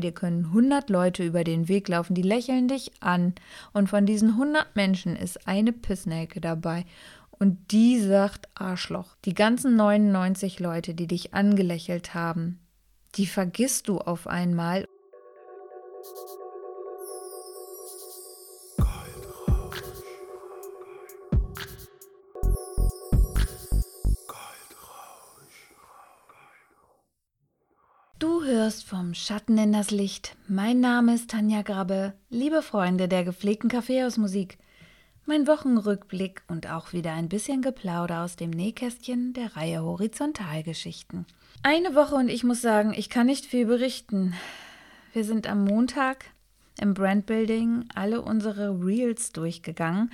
Dir können 100 Leute über den Weg laufen, die lächeln dich an. Und von diesen 100 Menschen ist eine Pissnelke dabei. Und die sagt Arschloch. Die ganzen 99 Leute, die dich angelächelt haben, die vergisst du auf einmal. Hörst vom Schatten in das Licht. Mein Name ist Tanja Grabbe. Liebe Freunde der gepflegten Kaffeehausmusik, mein Wochenrückblick und auch wieder ein bisschen Geplauder aus dem Nähkästchen der Reihe Horizontalgeschichten. Eine Woche und ich muss sagen, ich kann nicht viel berichten. Wir sind am Montag im Brandbuilding alle unsere Reels durchgegangen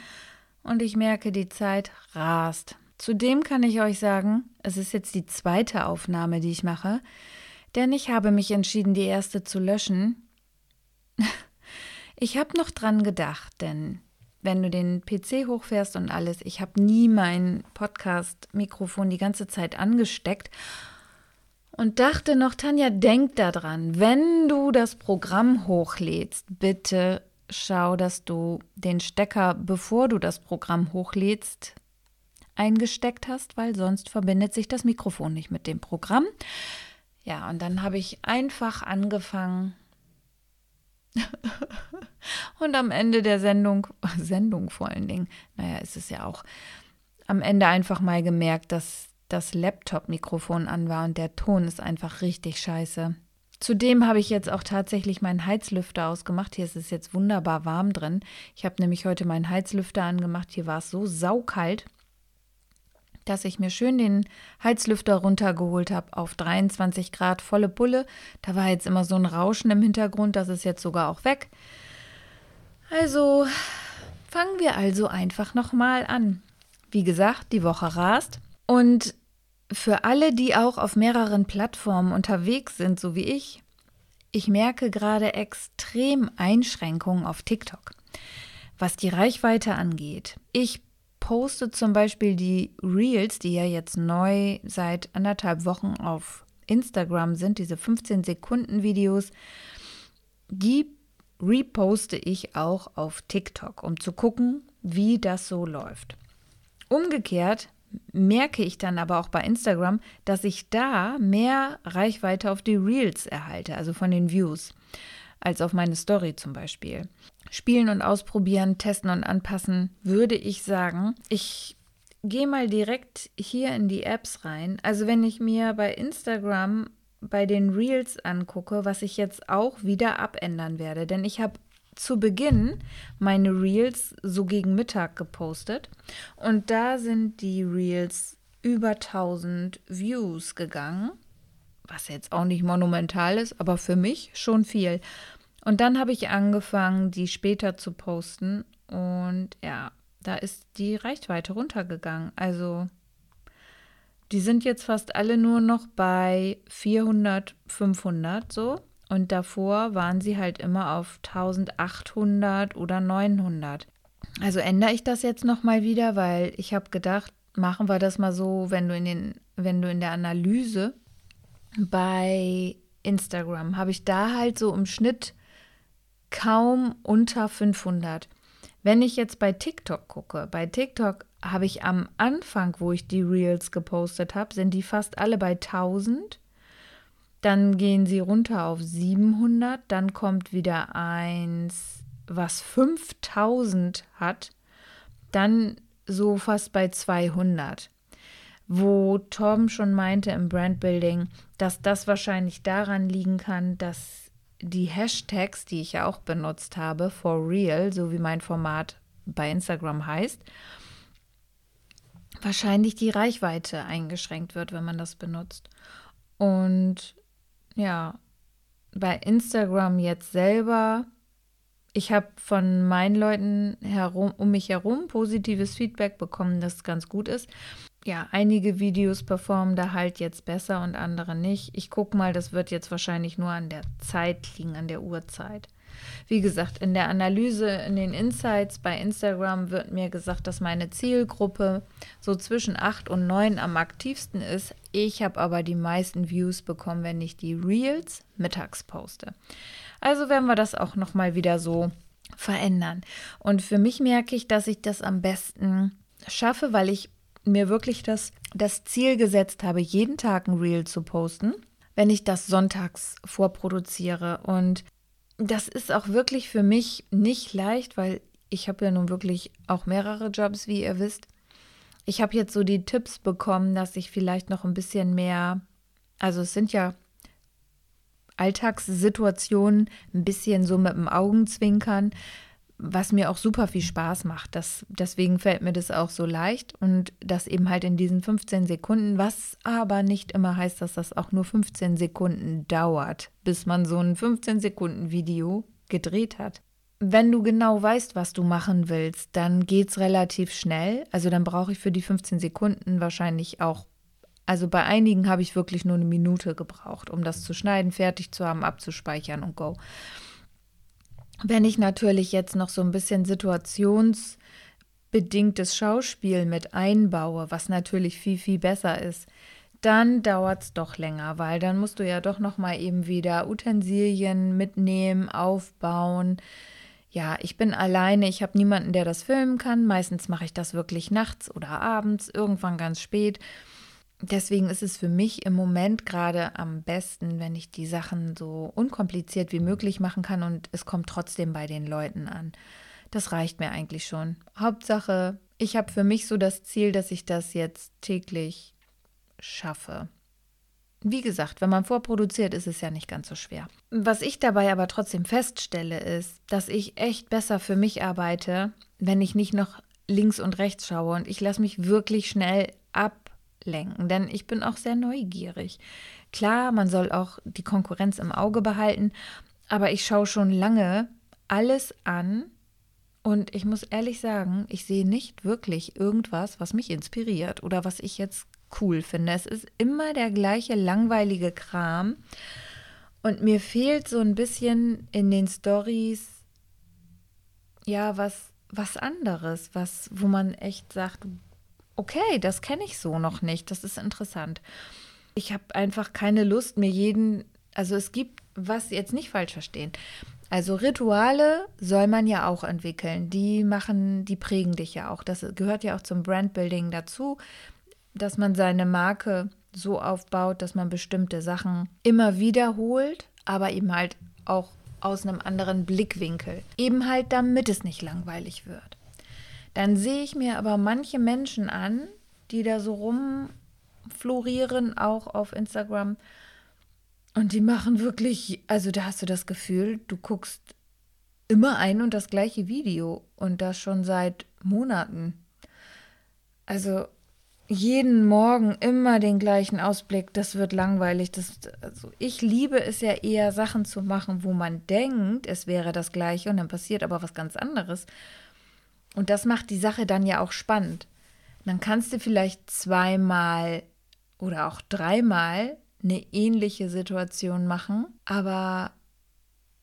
und ich merke, die Zeit rast. Zudem kann ich euch sagen, es ist jetzt die zweite Aufnahme, die ich mache. Denn ich habe mich entschieden, die erste zu löschen. Ich habe noch dran gedacht, denn wenn du den PC hochfährst und alles, ich habe nie mein Podcast-Mikrofon die ganze Zeit angesteckt und dachte noch, Tanja, denk daran, wenn du das Programm hochlädst, bitte schau, dass du den Stecker, bevor du das Programm hochlädst, eingesteckt hast, weil sonst verbindet sich das Mikrofon nicht mit dem Programm. Ja, und dann habe ich einfach angefangen. und am Ende der Sendung, Sendung vor allen Dingen, naja, ist es ja auch, am Ende einfach mal gemerkt, dass das Laptop-Mikrofon an war und der Ton ist einfach richtig scheiße. Zudem habe ich jetzt auch tatsächlich meinen Heizlüfter ausgemacht. Hier ist es jetzt wunderbar warm drin. Ich habe nämlich heute meinen Heizlüfter angemacht. Hier war es so saukalt dass ich mir schön den Heizlüfter runtergeholt habe auf 23 Grad volle Pulle. Da war jetzt immer so ein Rauschen im Hintergrund, das ist jetzt sogar auch weg. Also fangen wir also einfach nochmal an. Wie gesagt, die Woche rast und für alle, die auch auf mehreren Plattformen unterwegs sind, so wie ich, ich merke gerade extrem Einschränkungen auf TikTok, was die Reichweite angeht. Ich poste zum Beispiel die Reels, die ja jetzt neu seit anderthalb Wochen auf Instagram sind, diese 15 Sekunden Videos, die reposte ich auch auf TikTok, um zu gucken, wie das so läuft. Umgekehrt merke ich dann aber auch bei Instagram, dass ich da mehr Reichweite auf die Reels erhalte, also von den Views, als auf meine Story zum Beispiel. Spielen und ausprobieren, testen und anpassen, würde ich sagen. Ich gehe mal direkt hier in die Apps rein. Also wenn ich mir bei Instagram bei den Reels angucke, was ich jetzt auch wieder abändern werde, denn ich habe zu Beginn meine Reels so gegen Mittag gepostet und da sind die Reels über 1000 Views gegangen, was jetzt auch nicht monumental ist, aber für mich schon viel. Und dann habe ich angefangen, die später zu posten. Und ja, da ist die Reichweite runtergegangen. Also die sind jetzt fast alle nur noch bei 400, 500 so. Und davor waren sie halt immer auf 1800 oder 900. Also ändere ich das jetzt nochmal wieder, weil ich habe gedacht, machen wir das mal so, wenn du in den, wenn du in der Analyse bei Instagram habe ich da halt so im Schnitt kaum unter 500. Wenn ich jetzt bei TikTok gucke, bei TikTok habe ich am Anfang, wo ich die Reels gepostet habe, sind die fast alle bei 1000. Dann gehen sie runter auf 700. Dann kommt wieder eins, was 5000 hat. Dann so fast bei 200. Wo Tom schon meinte im Brandbuilding, dass das wahrscheinlich daran liegen kann, dass die Hashtags, die ich ja auch benutzt habe, for real, so wie mein Format bei Instagram heißt, wahrscheinlich die Reichweite eingeschränkt wird, wenn man das benutzt. Und ja, bei Instagram jetzt selber, ich habe von meinen Leuten herum, um mich herum positives Feedback bekommen, dass es ganz gut ist ja, einige Videos performen da halt jetzt besser und andere nicht. Ich gucke mal, das wird jetzt wahrscheinlich nur an der Zeit liegen, an der Uhrzeit. Wie gesagt, in der Analyse, in den Insights bei Instagram wird mir gesagt, dass meine Zielgruppe so zwischen 8 und 9 am aktivsten ist. Ich habe aber die meisten Views bekommen, wenn ich die Reels mittags poste. Also werden wir das auch nochmal wieder so verändern. Und für mich merke ich, dass ich das am besten schaffe, weil ich mir wirklich das, das Ziel gesetzt habe, jeden Tag ein Reel zu posten, wenn ich das sonntags vorproduziere. Und das ist auch wirklich für mich nicht leicht, weil ich habe ja nun wirklich auch mehrere Jobs, wie ihr wisst. Ich habe jetzt so die Tipps bekommen, dass ich vielleicht noch ein bisschen mehr, also es sind ja Alltagssituationen, ein bisschen so mit dem Augenzwinkern, was mir auch super viel Spaß macht. Das, deswegen fällt mir das auch so leicht und das eben halt in diesen 15 Sekunden, was aber nicht immer heißt, dass das auch nur 15 Sekunden dauert, bis man so ein 15 Sekunden Video gedreht hat. Wenn du genau weißt, was du machen willst, dann geht es relativ schnell. Also dann brauche ich für die 15 Sekunden wahrscheinlich auch, also bei einigen habe ich wirklich nur eine Minute gebraucht, um das zu schneiden, fertig zu haben, abzuspeichern und go. Wenn ich natürlich jetzt noch so ein bisschen situationsbedingtes Schauspiel mit einbaue, was natürlich viel, viel besser ist, dann dauert es doch länger, weil dann musst du ja doch noch mal eben wieder Utensilien mitnehmen, aufbauen. Ja, ich bin alleine, ich habe niemanden, der das filmen kann. Meistens mache ich das wirklich nachts oder abends, irgendwann ganz spät deswegen ist es für mich im Moment gerade am besten, wenn ich die Sachen so unkompliziert wie möglich machen kann und es kommt trotzdem bei den Leuten an. Das reicht mir eigentlich schon. Hauptsache, ich habe für mich so das Ziel, dass ich das jetzt täglich schaffe. Wie gesagt, wenn man vorproduziert, ist es ja nicht ganz so schwer. Was ich dabei aber trotzdem feststelle, ist, dass ich echt besser für mich arbeite, wenn ich nicht noch links und rechts schaue und ich lasse mich wirklich schnell ab lenken, denn ich bin auch sehr neugierig. Klar, man soll auch die Konkurrenz im Auge behalten, aber ich schaue schon lange alles an und ich muss ehrlich sagen, ich sehe nicht wirklich irgendwas, was mich inspiriert oder was ich jetzt cool finde. Es ist immer der gleiche langweilige Kram und mir fehlt so ein bisschen in den Stories ja was was anderes, was wo man echt sagt, okay, das kenne ich so noch nicht, das ist interessant. Ich habe einfach keine Lust, mir jeden, also es gibt, was jetzt nicht falsch verstehen. Also Rituale soll man ja auch entwickeln. Die machen, die prägen dich ja auch. Das gehört ja auch zum Brandbuilding dazu, dass man seine Marke so aufbaut, dass man bestimmte Sachen immer wiederholt, aber eben halt auch aus einem anderen Blickwinkel. Eben halt, damit es nicht langweilig wird. Dann sehe ich mir aber manche Menschen an, die da so rumflorieren, auch auf Instagram. Und die machen wirklich, also da hast du das Gefühl, du guckst immer ein und das gleiche Video und das schon seit Monaten. Also jeden Morgen immer den gleichen Ausblick, das wird langweilig. Das, also ich liebe es ja eher, Sachen zu machen, wo man denkt, es wäre das gleiche und dann passiert aber was ganz anderes. Und das macht die Sache dann ja auch spannend. Dann kannst du vielleicht zweimal oder auch dreimal eine ähnliche Situation machen, aber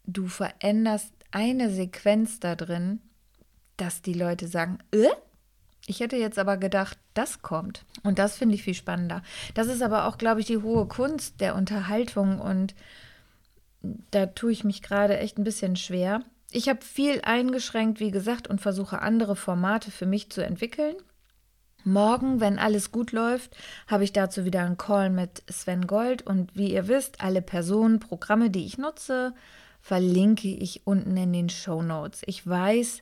du veränderst eine Sequenz da drin, dass die Leute sagen, äh? Ich hätte jetzt aber gedacht, das kommt. Und das finde ich viel spannender. Das ist aber auch, glaube ich, die hohe Kunst der Unterhaltung und da tue ich mich gerade echt ein bisschen schwer. Ich habe viel eingeschränkt, wie gesagt, und versuche andere Formate für mich zu entwickeln. Morgen, wenn alles gut läuft, habe ich dazu wieder einen Call mit Sven Gold und wie ihr wisst, alle Personen, Programme, die ich nutze, verlinke ich unten in den Show Notes. Ich weiß,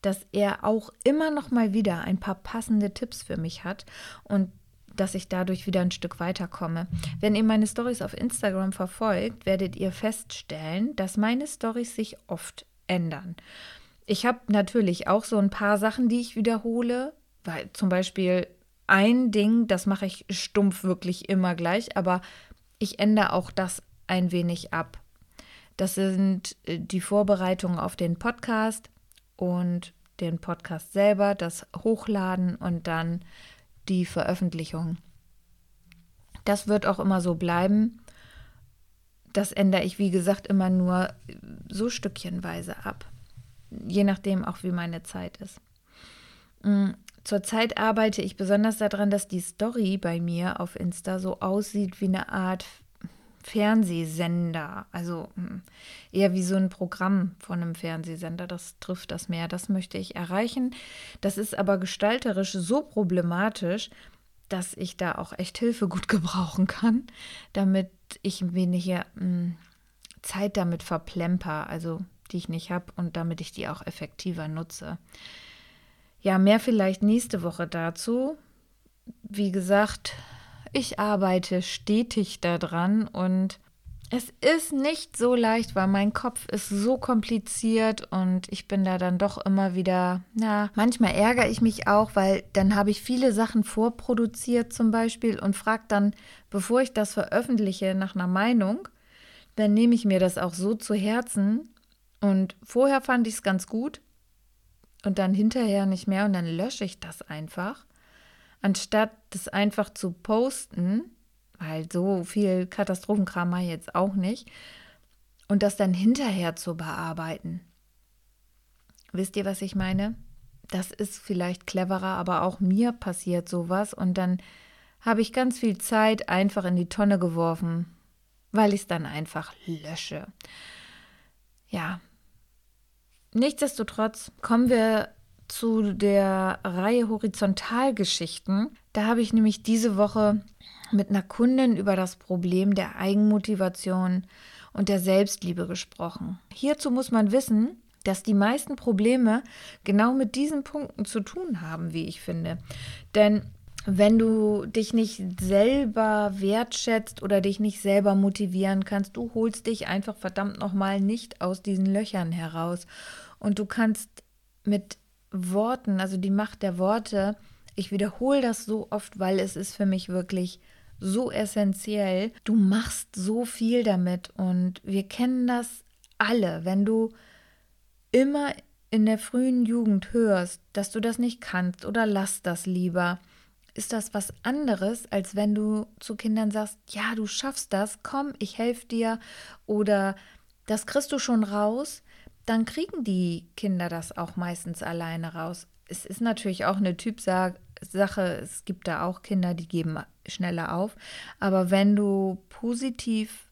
dass er auch immer noch mal wieder ein paar passende Tipps für mich hat und dass ich dadurch wieder ein Stück weiterkomme. Wenn ihr meine Stories auf Instagram verfolgt, werdet ihr feststellen, dass meine Stories sich oft ändern. Ich habe natürlich auch so ein paar Sachen, die ich wiederhole, weil zum Beispiel ein Ding, das mache ich stumpf wirklich immer gleich, aber ich ändere auch das ein wenig ab. Das sind äh, die Vorbereitungen auf den Podcast und den Podcast selber, das Hochladen und dann die Veröffentlichung. Das wird auch immer so bleiben. Das ändere ich, wie gesagt, immer nur so stückchenweise ab. Je nachdem auch, wie meine Zeit ist. Mm, zurzeit arbeite ich besonders daran, dass die Story bei mir auf Insta so aussieht wie eine Art Fernsehsender. Also hm, eher wie so ein Programm von einem Fernsehsender. Das trifft das mehr. Das möchte ich erreichen. Das ist aber gestalterisch so problematisch, dass ich da auch echt Hilfe gut gebrauchen kann, damit ich weniger mh, hm, Zeit damit verplemper, also die ich nicht habe und damit ich die auch effektiver nutze. Ja, mehr vielleicht nächste Woche dazu. Wie gesagt, ich arbeite stetig daran und es ist nicht so leicht, weil mein Kopf ist so kompliziert und ich bin da dann doch immer wieder, na, manchmal ärgere ich mich auch, weil dann habe ich viele Sachen vorproduziert zum Beispiel und frage dann, bevor ich das veröffentliche, nach einer Meinung. Dann nehme ich mir das auch so zu Herzen und vorher fand ich es ganz gut und dann hinterher nicht mehr und dann lösche ich das einfach anstatt das einfach zu posten, weil so viel Katastrophenkram jetzt auch nicht, und das dann hinterher zu bearbeiten. Wisst ihr, was ich meine? Das ist vielleicht cleverer, aber auch mir passiert sowas und dann habe ich ganz viel Zeit einfach in die Tonne geworfen, weil ich es dann einfach lösche. Ja. Nichtsdestotrotz kommen wir zu der Reihe Horizontalgeschichten. Da habe ich nämlich diese Woche mit einer Kundin über das Problem der Eigenmotivation und der Selbstliebe gesprochen. Hierzu muss man wissen, dass die meisten Probleme genau mit diesen Punkten zu tun haben, wie ich finde. Denn wenn du dich nicht selber wertschätzt oder dich nicht selber motivieren kannst, du holst dich einfach verdammt nochmal nicht aus diesen Löchern heraus. Und du kannst mit Worten, also die Macht der Worte, ich wiederhole das so oft, weil es ist für mich wirklich so essentiell. Du machst so viel damit und wir kennen das alle. Wenn du immer in der frühen Jugend hörst, dass du das nicht kannst oder lass das lieber, ist das was anderes, als wenn du zu Kindern sagst, ja, du schaffst das, komm, ich helfe dir oder das kriegst du schon raus dann kriegen die Kinder das auch meistens alleine raus. Es ist natürlich auch eine Typsache. Es gibt da auch Kinder, die geben schneller auf. Aber wenn du positiv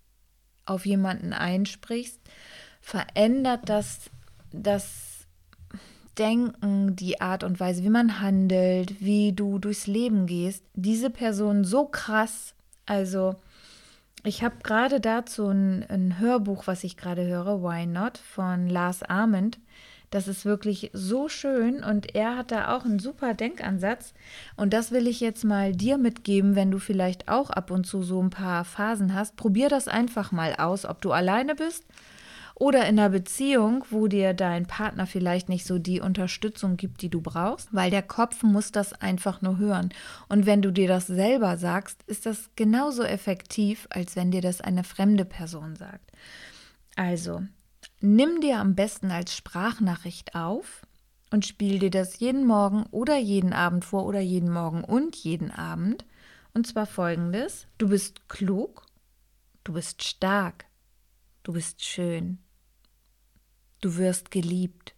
auf jemanden einsprichst, verändert das das Denken, die Art und Weise, wie man handelt, wie du durchs Leben gehst, diese Person so krass. Also ich habe gerade dazu ein, ein, Hörbuch, was ich gerade höre, Why Not, von Lars Arment. Das ist wirklich so schön und er hat da auch einen super Denkansatz. Und das will ich jetzt mal dir mitgeben, wenn du vielleicht auch ab und zu so ein paar Phasen hast. Probier das einfach mal aus, ob du alleine bist oder in einer Beziehung, wo dir dein Partner vielleicht nicht so die Unterstützung gibt, die du brauchst, weil der Kopf muss das einfach nur hören. Und wenn du dir das selber sagst, ist das genauso effektiv, als wenn dir das eine fremde Person sagt. Also, nimm dir am besten als Sprachnachricht auf und spiel dir das jeden Morgen oder jeden Abend vor oder jeden Morgen und jeden Abend. Und zwar folgendes: Du bist klug, du bist stark, du bist schön, Du wirst geliebt.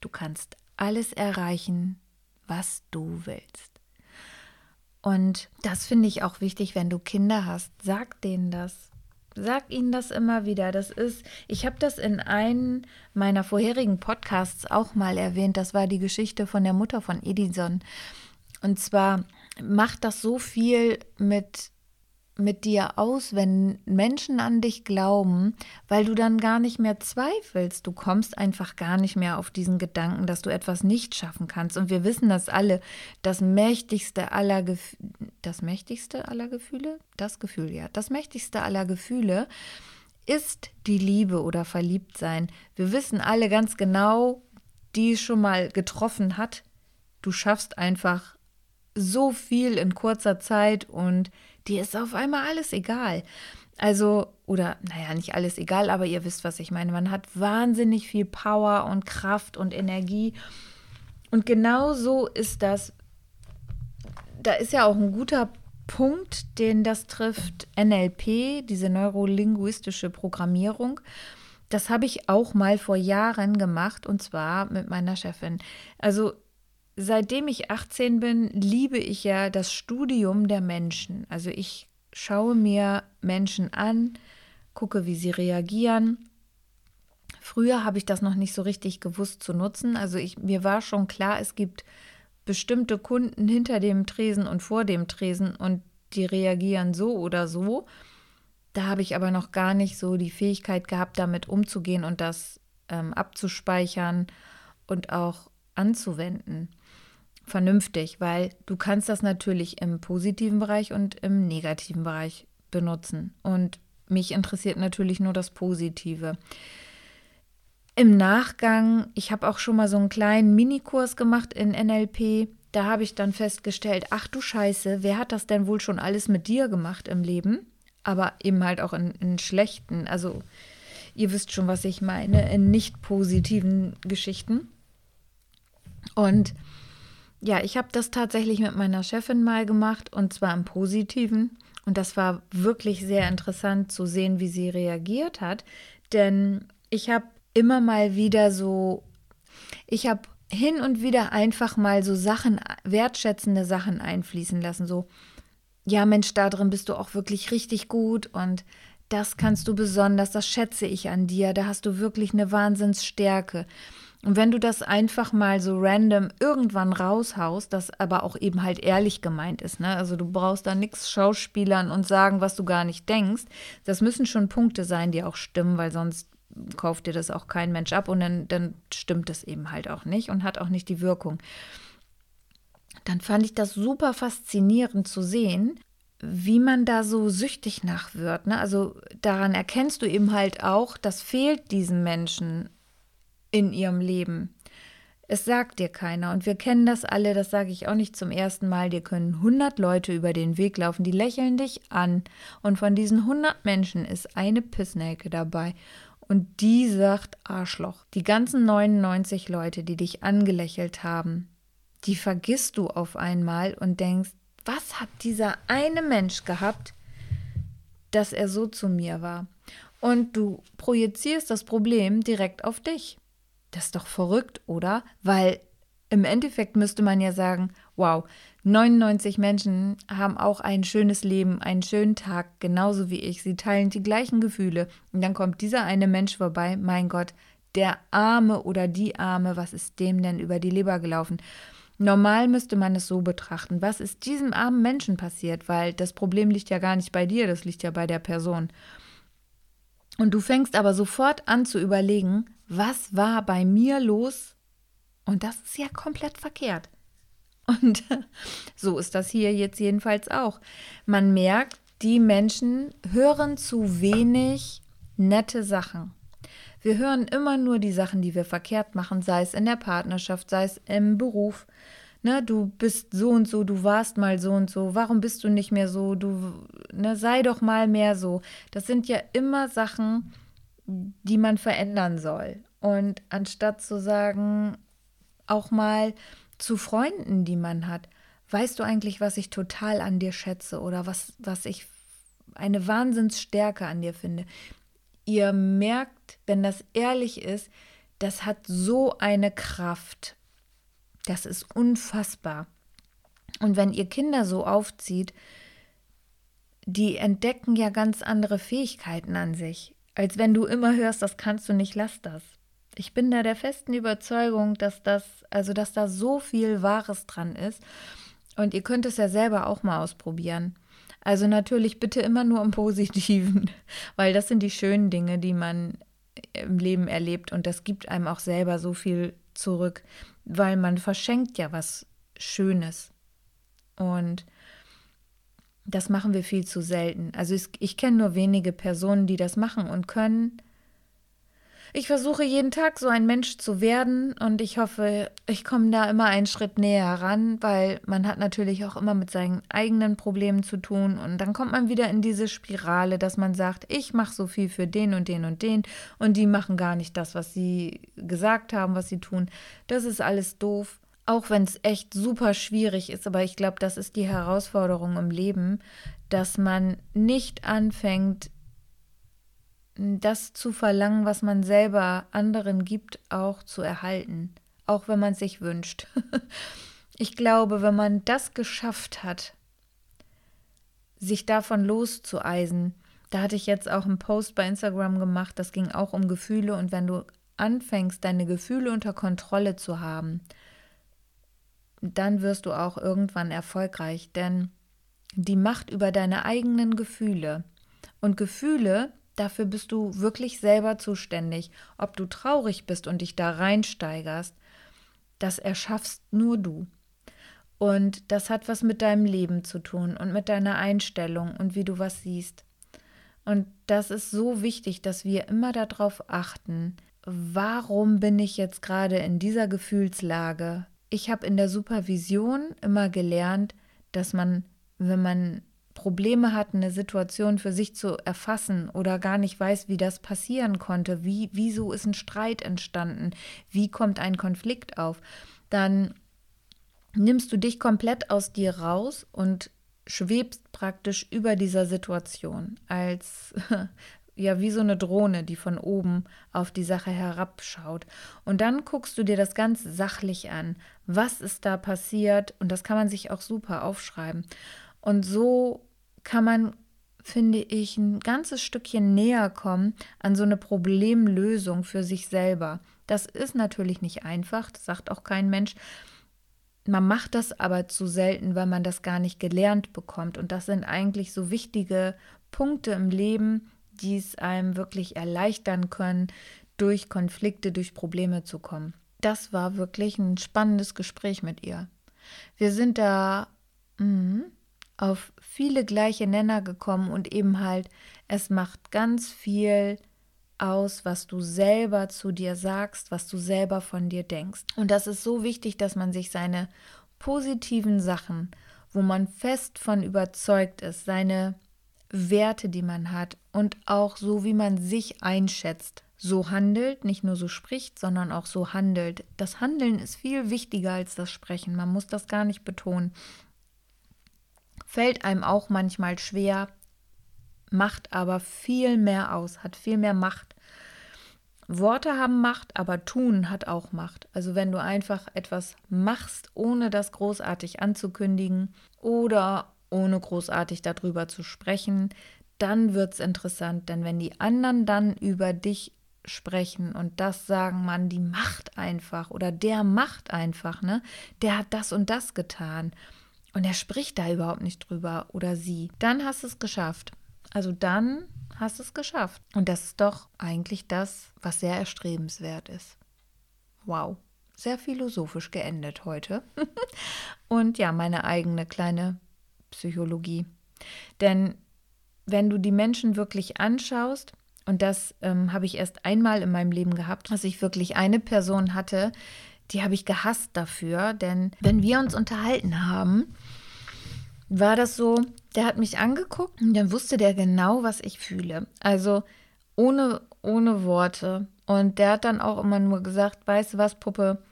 Du kannst alles erreichen, was du willst. Und das finde ich auch wichtig, wenn du Kinder hast. Sag denen das. Sag ihnen das immer wieder. Das ist, ich habe das in einem meiner vorherigen Podcasts auch mal erwähnt. Das war die Geschichte von der Mutter von Edison. Und zwar macht das so viel mit mit dir aus, wenn Menschen an dich glauben, weil du dann gar nicht mehr zweifelst. Du kommst einfach gar nicht mehr auf diesen Gedanken, dass du etwas nicht schaffen kannst. Und wir wissen das alle. Das mächtigste aller Gef das mächtigste aller Gefühle, das Gefühl ja, das mächtigste aller Gefühle ist die Liebe oder Verliebtsein. Wir wissen alle ganz genau, die schon mal getroffen hat. Du schaffst einfach so viel in kurzer Zeit und dir ist auf einmal alles egal. Also, oder naja, nicht alles egal, aber ihr wisst, was ich meine. Man hat wahnsinnig viel Power und Kraft und Energie. Und genau so ist das. Da ist ja auch ein guter Punkt, den das trifft NLP, diese neurolinguistische Programmierung. Das habe ich auch mal vor Jahren gemacht und zwar mit meiner Chefin. Also seitdem ich 18 bin, liebe ich ja das Studium der Menschen. Also ich schaue mir Menschen an, gucke, wie sie reagieren. Früher habe ich das noch nicht so richtig gewusst zu nutzen. Also ich, mir war schon klar, es gibt bestimmte Kunden hinter dem Tresen und vor dem Tresen und die reagieren so oder so. Da habe ich aber noch gar nicht so die Fähigkeit gehabt, damit umzugehen und das ähm, abzuspeichern und auch anzuwenden vernünftig, weil du kannst das natürlich im positiven Bereich und im negativen Bereich benutzen. Und mich interessiert natürlich nur das Positive. Im Nachgang, ich habe auch schon mal so einen kleinen Minikurs gemacht in NLP. Da habe ich dann festgestellt, ach du Scheiße, wer hat das denn wohl schon alles mit dir gemacht im Leben? Aber eben halt auch in, in schlechten, also ihr wisst schon, was ich meine, in nicht positiven Geschichten. Und ja, ich habe das tatsächlich mit meiner Chefin mal gemacht und zwar im Positiven. Und das war wirklich sehr interessant zu sehen, wie sie reagiert hat. Denn ich habe immer mal wieder so, ich habe hin und wieder einfach mal so Sachen, wertschätzende Sachen einfließen lassen. So, ja Mensch, da drin bist du auch wirklich richtig gut und das kannst du besonders, das schätze ich an dir, da hast du wirklich eine Wahnsinnsstärke. Und wenn du das einfach mal so random irgendwann raushaust, das aber auch eben halt ehrlich gemeint ist, ne? Also du brauchst da nichts Schauspielern und sagen, was du gar nicht denkst. Das müssen schon Punkte sein, die auch stimmen, weil sonst kauft dir das auch kein Mensch ab und dann, dann stimmt es eben halt auch nicht und hat auch nicht die Wirkung. Dann fand ich das super faszinierend zu sehen, wie man da so süchtig nach wird. Ne? Also daran erkennst du eben halt auch, das fehlt diesen Menschen in ihrem Leben. Es sagt dir keiner und wir kennen das alle, das sage ich auch nicht zum ersten Mal. Dir können 100 Leute über den Weg laufen, die lächeln dich an und von diesen 100 Menschen ist eine Pissnelke dabei und die sagt Arschloch. Die ganzen 99 Leute, die dich angelächelt haben, die vergisst du auf einmal und denkst, was hat dieser eine Mensch gehabt, dass er so zu mir war? Und du projizierst das Problem direkt auf dich. Das ist doch verrückt, oder? Weil im Endeffekt müsste man ja sagen, wow, 99 Menschen haben auch ein schönes Leben, einen schönen Tag, genauso wie ich. Sie teilen die gleichen Gefühle. Und dann kommt dieser eine Mensch vorbei, mein Gott, der Arme oder die Arme, was ist dem denn über die Leber gelaufen? Normal müsste man es so betrachten. Was ist diesem armen Menschen passiert? Weil das Problem liegt ja gar nicht bei dir, das liegt ja bei der Person. Und du fängst aber sofort an zu überlegen, was war bei mir los? Und das ist ja komplett verkehrt. Und so ist das hier jetzt jedenfalls auch. Man merkt, die Menschen hören zu wenig nette Sachen. Wir hören immer nur die Sachen, die wir verkehrt machen, sei es in der Partnerschaft, sei es im Beruf. Ne, du bist so und so, du warst mal so und so, warum bist du nicht mehr so? Du ne, sei doch mal mehr so. Das sind ja immer Sachen, die man verändern soll. Und anstatt zu sagen, auch mal zu Freunden, die man hat, weißt du eigentlich, was ich total an dir schätze oder was, was ich eine Wahnsinnsstärke an dir finde. Ihr merkt, wenn das ehrlich ist, das hat so eine Kraft. Das ist unfassbar. Und wenn ihr Kinder so aufzieht, die entdecken ja ganz andere Fähigkeiten an sich als wenn du immer hörst, das kannst du nicht, lass das. Ich bin da der festen Überzeugung, dass das, also dass da so viel Wahres dran ist. Und ihr könnt es ja selber auch mal ausprobieren. Also natürlich bitte immer nur im Positiven, weil das sind die schönen Dinge, die man im Leben erlebt und das gibt einem auch selber so viel zurück, weil man verschenkt ja was Schönes. Und das machen wir viel zu selten. Also ich, ich kenne nur wenige Personen, die das machen und können. Ich versuche jeden Tag so ein Mensch zu werden und ich hoffe, ich komme da immer einen Schritt näher heran, weil man hat natürlich auch immer mit seinen eigenen Problemen zu tun und dann kommt man wieder in diese Spirale, dass man sagt, ich mache so viel für den und den und den und die machen gar nicht das, was sie gesagt haben, was sie tun. Das ist alles doof auch wenn es echt super schwierig ist, aber ich glaube, das ist die Herausforderung im Leben, dass man nicht anfängt, das zu verlangen, was man selber anderen gibt, auch zu erhalten, auch wenn man es sich wünscht. ich glaube, wenn man das geschafft hat, sich davon loszueisen, da hatte ich jetzt auch einen Post bei Instagram gemacht, das ging auch um Gefühle und wenn du anfängst, deine Gefühle unter Kontrolle zu haben, dann wirst du auch irgendwann erfolgreich, denn die Macht über deine eigenen Gefühle und Gefühle, dafür bist du wirklich selber zuständig. Ob du traurig bist und dich da reinsteigerst, das erschaffst nur du. Und das hat was mit deinem Leben zu tun und mit deiner Einstellung und wie du was siehst. Und das ist so wichtig, dass wir immer darauf achten, warum bin ich jetzt gerade in dieser Gefühlslage? Ich habe in der Supervision immer gelernt, dass man, wenn man Probleme hat, eine Situation für sich zu erfassen oder gar nicht weiß, wie das passieren konnte, wie, wieso ist ein Streit entstanden, wie kommt ein Konflikt auf, dann nimmst du dich komplett aus dir raus und schwebst praktisch über dieser Situation als ja wie so eine Drohne, die von oben auf die Sache herabschaut. Und dann guckst du dir das ganz sachlich an. Was ist da passiert? Und das kann man sich auch super aufschreiben. Und so kann man, finde ich, ein ganzes Stückchen näher kommen an so eine Problemlösung für sich selber. Das ist natürlich nicht einfach, das sagt auch kein Mensch. Man macht das aber zu selten, weil man das gar nicht gelernt bekommt. Und das sind eigentlich so wichtige Punkte im Leben, die es einem wirklich erleichtern können, durch Konflikte, durch Probleme zu kommen. Das war wirklich ein spannendes Gespräch mit ihr. Wir sind da mh, auf viele gleiche Nenner gekommen und eben halt, es macht ganz viel aus, was du selber zu dir sagst, was du selber von dir denkst. Und das ist so wichtig, dass man sich seine positiven Sachen, wo man fest von überzeugt ist, seine Werte, die man hat und auch so, wie man sich einschätzt, so handelt, nicht nur so spricht, sondern auch so handelt. Das Handeln ist viel wichtiger als das Sprechen. Man muss das gar nicht betonen. Fällt einem auch manchmal schwer, macht aber viel mehr aus, hat viel mehr Macht. Worte haben Macht, aber tun hat auch Macht. Also wenn du einfach etwas machst, ohne das großartig anzukündigen oder ohne großartig darüber zu sprechen, dann wird es interessant, denn wenn die anderen dann über dich sprechen und das sagen, man, die macht einfach oder der macht einfach, ne? Der hat das und das getan und er spricht da überhaupt nicht drüber oder sie, dann hast du es geschafft. Also dann hast du es geschafft. Und das ist doch eigentlich das, was sehr erstrebenswert ist. Wow. Sehr philosophisch geendet heute. und ja, meine eigene kleine Psychologie. Denn wenn du die Menschen wirklich anschaust, und das ähm, habe ich erst einmal in meinem Leben gehabt, dass ich wirklich eine Person hatte, die habe ich gehasst dafür. Denn wenn wir uns unterhalten haben, war das so, der hat mich angeguckt und dann wusste der genau, was ich fühle. Also ohne, ohne Worte. Und der hat dann auch immer nur gesagt, weißt du was, Puppe,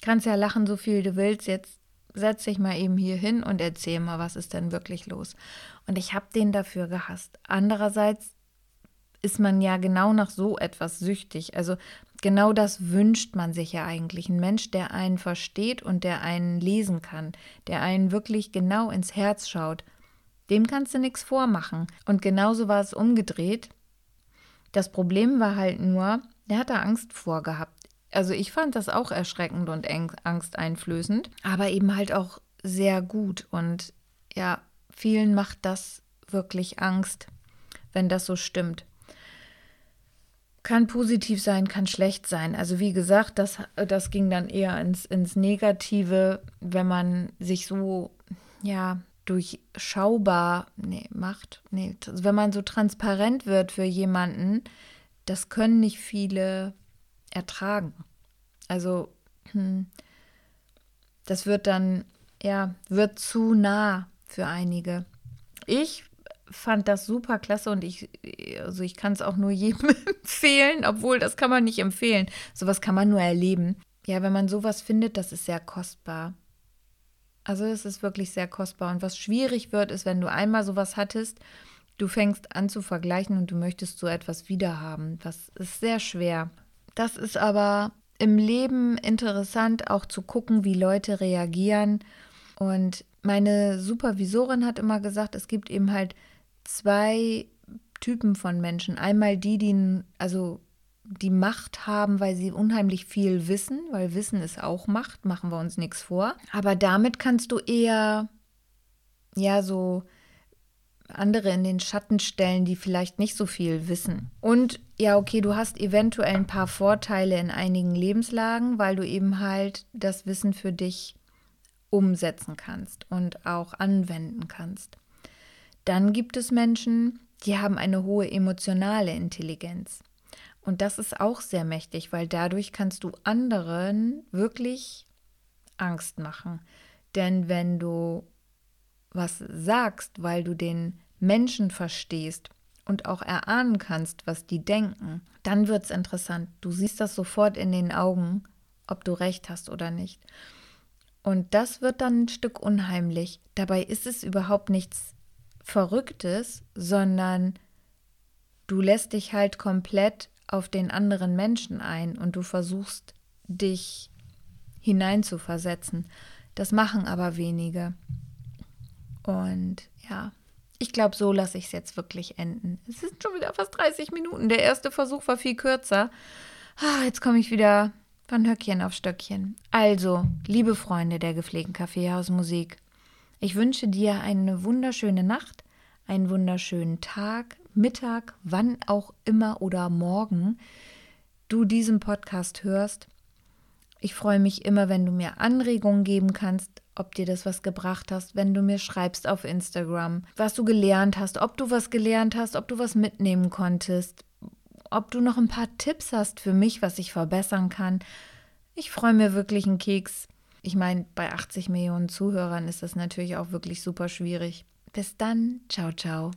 kannst ja lachen, so viel du willst, jetzt setz dich mal eben hier hin und erzähl mal, was ist denn wirklich los. Und ich habe den dafür gehasst. Andererseits ist man ja genau nach so etwas süchtig. Also genau das wünscht man sich ja eigentlich. Ein Mensch, der einen versteht und der einen lesen kann, der einen wirklich genau ins Herz schaut. Dem kannst du nichts vormachen. Und genauso war es umgedreht. Das Problem war halt nur, der hat da Angst vorgehabt. Also ich fand das auch erschreckend und angsteinflößend, aber eben halt auch sehr gut. Und ja, vielen macht das wirklich Angst, wenn das so stimmt. Kann positiv sein, kann schlecht sein. Also wie gesagt, das, das ging dann eher ins, ins Negative, wenn man sich so, ja, durchschaubar nee, macht. Nee, wenn man so transparent wird für jemanden, das können nicht viele ertragen. Also hm, das wird dann, ja, wird zu nah für einige. Ich fand das super klasse und ich, also ich kann es auch nur jedem empfehlen, obwohl das kann man nicht empfehlen. Sowas kann man nur erleben. Ja, wenn man sowas findet, das ist sehr kostbar. Also es ist wirklich sehr kostbar. Und was schwierig wird, ist, wenn du einmal sowas hattest, du fängst an zu vergleichen und du möchtest so etwas wiederhaben. Das ist sehr schwer. Das ist aber im Leben interessant, auch zu gucken, wie Leute reagieren. Und meine Supervisorin hat immer gesagt, es gibt eben halt zwei Typen von Menschen. Einmal die, die also die Macht haben, weil sie unheimlich viel wissen, weil Wissen ist auch Macht, machen wir uns nichts vor. Aber damit kannst du eher ja so andere in den Schatten stellen, die vielleicht nicht so viel wissen. Und ja, okay, du hast eventuell ein paar Vorteile in einigen Lebenslagen, weil du eben halt das Wissen für dich umsetzen kannst und auch anwenden kannst. Dann gibt es Menschen, die haben eine hohe emotionale Intelligenz. Und das ist auch sehr mächtig, weil dadurch kannst du anderen wirklich Angst machen. Denn wenn du was sagst, weil du den Menschen verstehst und auch erahnen kannst, was die denken, dann wird es interessant. Du siehst das sofort in den Augen, ob du recht hast oder nicht. Und das wird dann ein Stück unheimlich. Dabei ist es überhaupt nichts Verrücktes, sondern du lässt dich halt komplett auf den anderen Menschen ein und du versuchst dich hineinzuversetzen. Das machen aber wenige. Und ja, ich glaube, so lasse ich es jetzt wirklich enden. Es sind schon wieder fast 30 Minuten. Der erste Versuch war viel kürzer. Ah, jetzt komme ich wieder von Höckchen auf Stöckchen. Also, liebe Freunde der gepflegten Kaffeehausmusik, ich wünsche dir eine wunderschöne Nacht, einen wunderschönen Tag, Mittag, wann auch immer oder morgen du diesen Podcast hörst. Ich freue mich immer, wenn du mir Anregungen geben kannst, ob dir das was gebracht hast, wenn du mir schreibst auf Instagram, was du gelernt hast, ob du was gelernt hast, ob du was mitnehmen konntest, ob du noch ein paar Tipps hast für mich, was ich verbessern kann. Ich freue mir wirklich einen Keks. Ich meine, bei 80 Millionen Zuhörern ist das natürlich auch wirklich super schwierig. Bis dann, ciao, ciao.